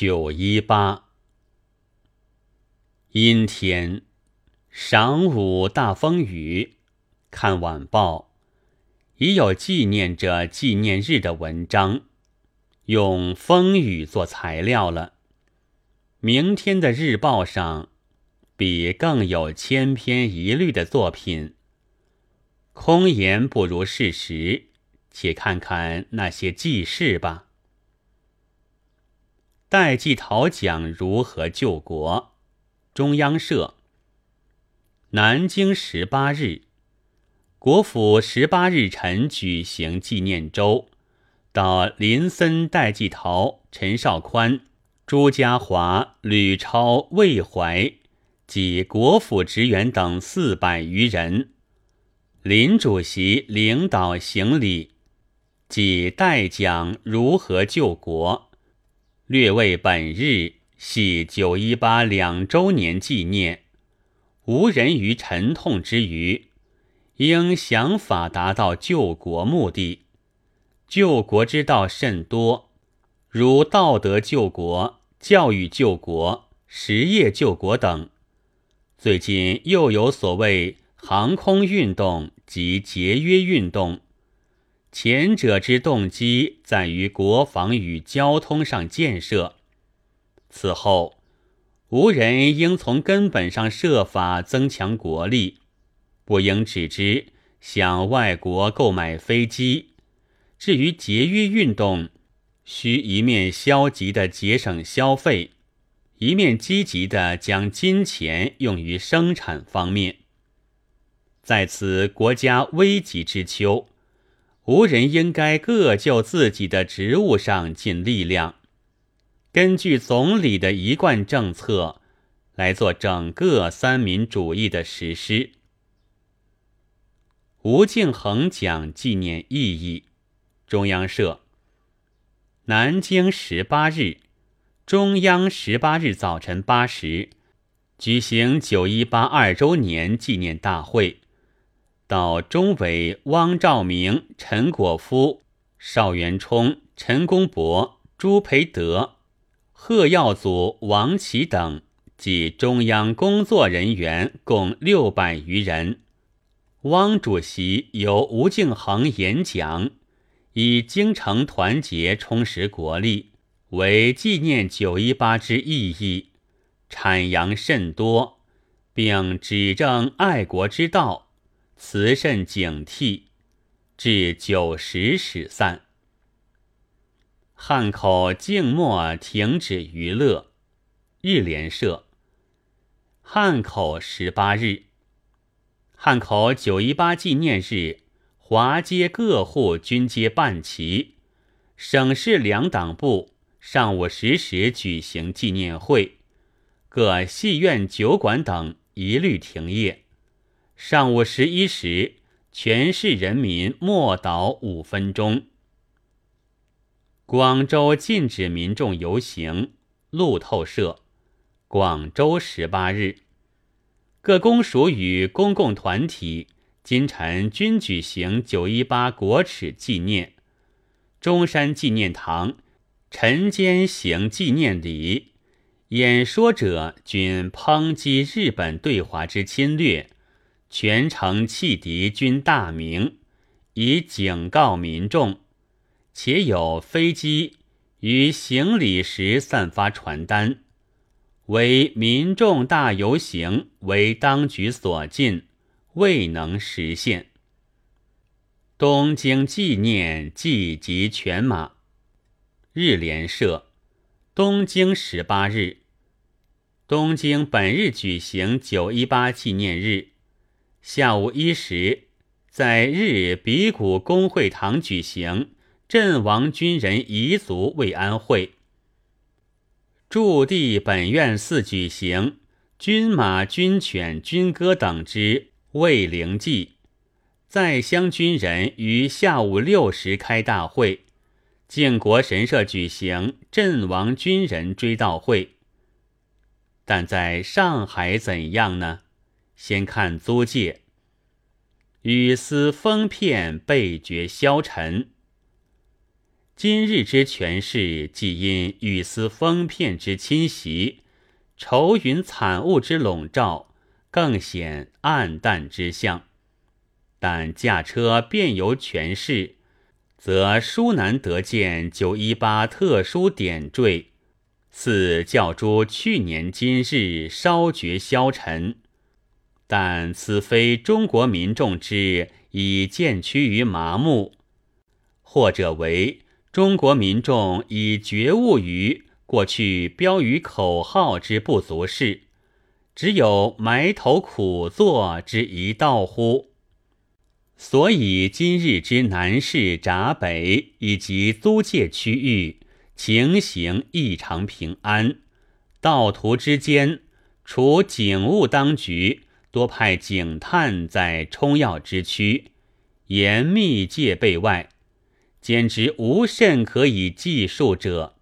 九一八，阴天，晌午大风雨。看晚报，已有纪念着纪念日的文章，用风雨做材料了。明天的日报上，比更有千篇一律的作品。空言不如事实，且看看那些记事吧。戴季陶讲如何救国？中央社。南京十八日，国府十八日晨举行纪念周，到林森、戴季陶、陈绍宽、朱家骅、吕超、魏怀及国府职员等四百余人。林主席领导行礼，即代讲如何救国。略为本日系九一八两周年纪念，无人于沉痛之余，应想法达到救国目的。救国之道甚多，如道德救国、教育救国、实业救国等。最近又有所谓航空运动及节约运动。前者之动机在于国防与交通上建设，此后无人应从根本上设法增强国力，不应只知向外国购买飞机。至于节约运动，需一面消极的节省消费，一面积极的将金钱用于生产方面。在此国家危急之秋。无人应该各就自己的职务上尽力量，根据总理的一贯政策来做整个三民主义的实施。吴敬恒讲纪念意义。中央社。南京十八日，中央十八日早晨八时举行九一八二周年纪念大会。到中委汪兆铭、陈果夫、邵元冲、陈公博、朱培德、贺耀祖、王琦等及中央工作人员共六百余人。汪主席由吴敬恒演讲，以“京城团结充实国力”为纪念九一八之意义，阐扬甚多，并指正爱国之道。慈慎警惕，至九时始散。汉口静默停止娱乐。日联社。汉口十八日，汉口九一八纪念日，华街各户均皆办齐。省市两党部上午十时举行纪念会，各戏院、酒馆等一律停业。上午十一时，全市人民默祷五分钟。广州禁止民众游行。路透社。广州十八日，各公署与公共团体今晨均举行九一八国耻纪念。中山纪念堂晨间行纪念礼，演说者均抨击日本对华之侵略。全城汽笛均大鸣，以警告民众。且有飞机于行礼时散发传单，为民众大游行为当局所禁，未能实现。东京纪念祭集全马。日联社。东京十八日，东京本日举行九一八纪念日。下午一时，在日比谷公会堂举行阵亡军人彝族慰安会。驻地本院寺举行军马、军犬、军歌等之慰灵祭。在乡军人于下午六时开大会。靖国神社举行阵亡军人追悼会。但在上海怎样呢？先看租界，雨丝风片被绝消沉。今日之权势，既因雨丝风片之侵袭，愁云惨雾之笼罩，更显暗淡之象。但驾车便游权势，则殊难得见九一八特殊点缀，似教诸去年今日稍觉消沉。但此非中国民众之已渐趋于麻木，或者为。中国民众已觉悟于过去标语口号之不足事，只有埋头苦做之一道乎？所以今日之南市闸北以及租界区域情形异常平安，道途之间，除警务当局多派警探在冲要之区严密戒备外。简直无甚可以计数者。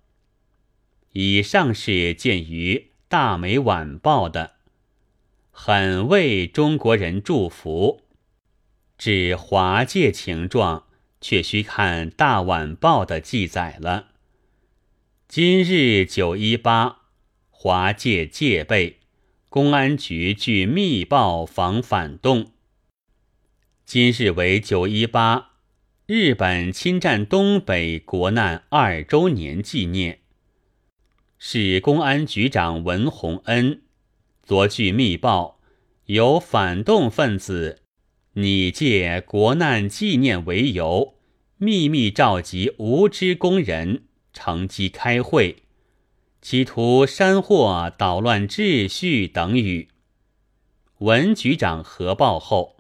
以上是见于《大美晚报》的，很为中国人祝福。至华界情状，却需看《大晚报》的记载了。今日九一八，华界戒备，公安局据密报防反动。今日为九一八。日本侵占东北国难二周年纪念，是公安局长文洪恩昨据密报，由反动分子拟借国难纪念为由，秘密召集无知工人乘机开会，企图煽惑捣乱秩序等语。文局长核报后。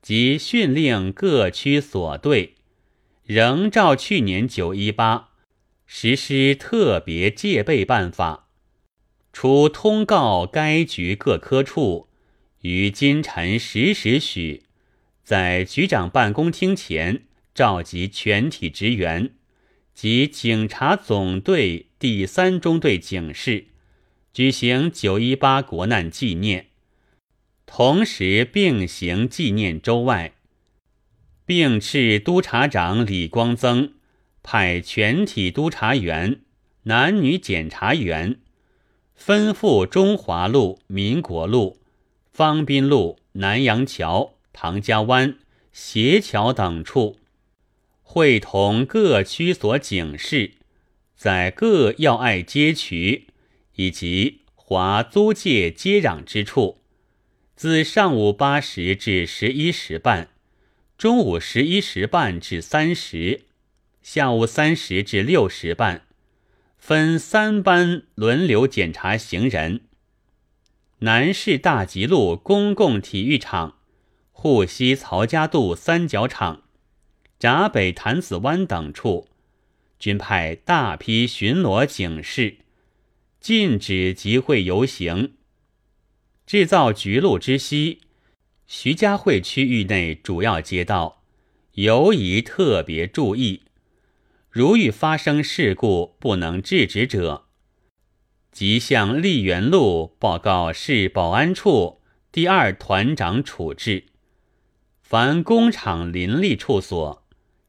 即训令各区所队，仍照去年九一八实施特别戒备办法，除通告该局各科处于今晨十时许，在局长办公厅前召集全体职员及警察总队第三中队警士，举行九一八国难纪念。同时并行纪念周外，并斥督察长李光增派全体督察员、男女检察员，吩咐中华路、民国路、方滨路、南阳桥、唐家湾、斜桥等处，会同各区所警示，在各要隘街渠以及华租界接壤之处。自上午八时至十一时半，中午十一时半至三时，下午三时至六时半，分三班轮流检查行人。南市大吉路公共体育场、沪西曹家渡三角场、闸北潭子湾等处，均派大批巡逻警示，禁止集会游行。制造局路之西，徐家汇区域内主要街道，尤宜特别注意。如遇发生事故不能制止者，即向丽园路报告市保安处第二团长处置。凡工厂林立处所，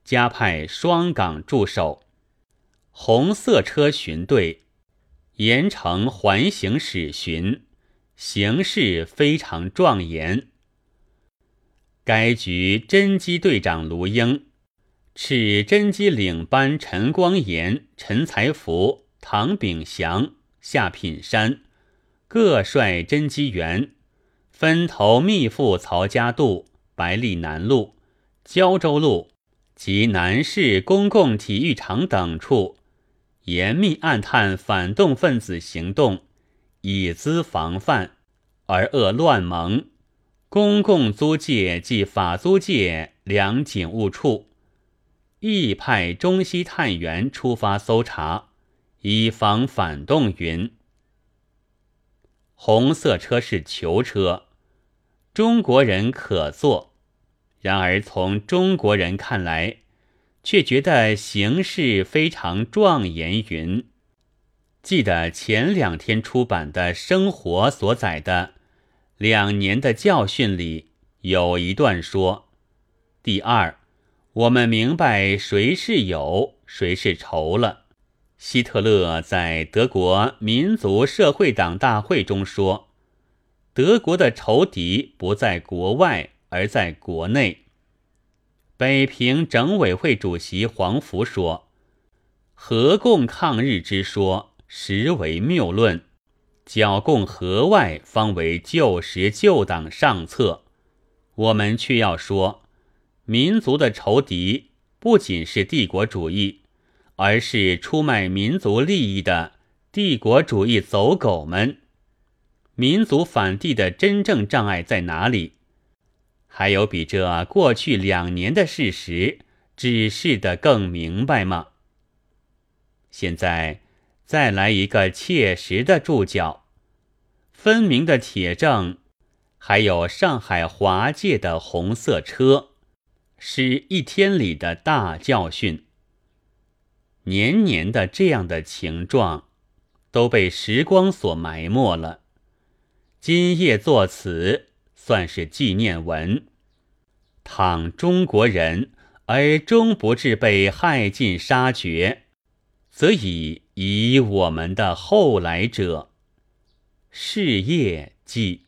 加派双岗驻守，红色车巡队严惩环形使巡。形势非常壮严。该局侦缉队长卢英，斥侦缉领班陈光炎、陈才福、唐炳祥、夏品山各率侦缉员，分头密赴曹家渡、白利南路、胶州路及南市公共体育场等处，严密暗探反动分子行动。以资防范，而恶乱盟。公共租界即法租界两警务处，亦派中西探员出发搜查，以防反动。云红色车是囚车，中国人可坐。然而从中国人看来，却觉得形势非常壮严。云。记得前两天出版的《生活》所载的两年的教训里有一段说：第二，我们明白谁是友，谁是仇了。希特勒在德国民族社会党大会中说：“德国的仇敌不在国外，而在国内。”北平整委会主席黄福说：“合共抗日之说实为谬论，剿共河外方为旧时旧党上策。我们却要说，民族的仇敌不仅是帝国主义，而是出卖民族利益的帝国主义走狗们。民族反帝的真正障碍在哪里？”还有比这过去两年的事实指示的更明白吗？现在再来一个切实的注脚，分明的铁证，还有上海华界的红色车，是一天里的大教训。年年的这样的情状，都被时光所埋没了。今夜作此。算是纪念文。倘中国人而终不至被害尽杀绝，则以以我们的后来者，事业即。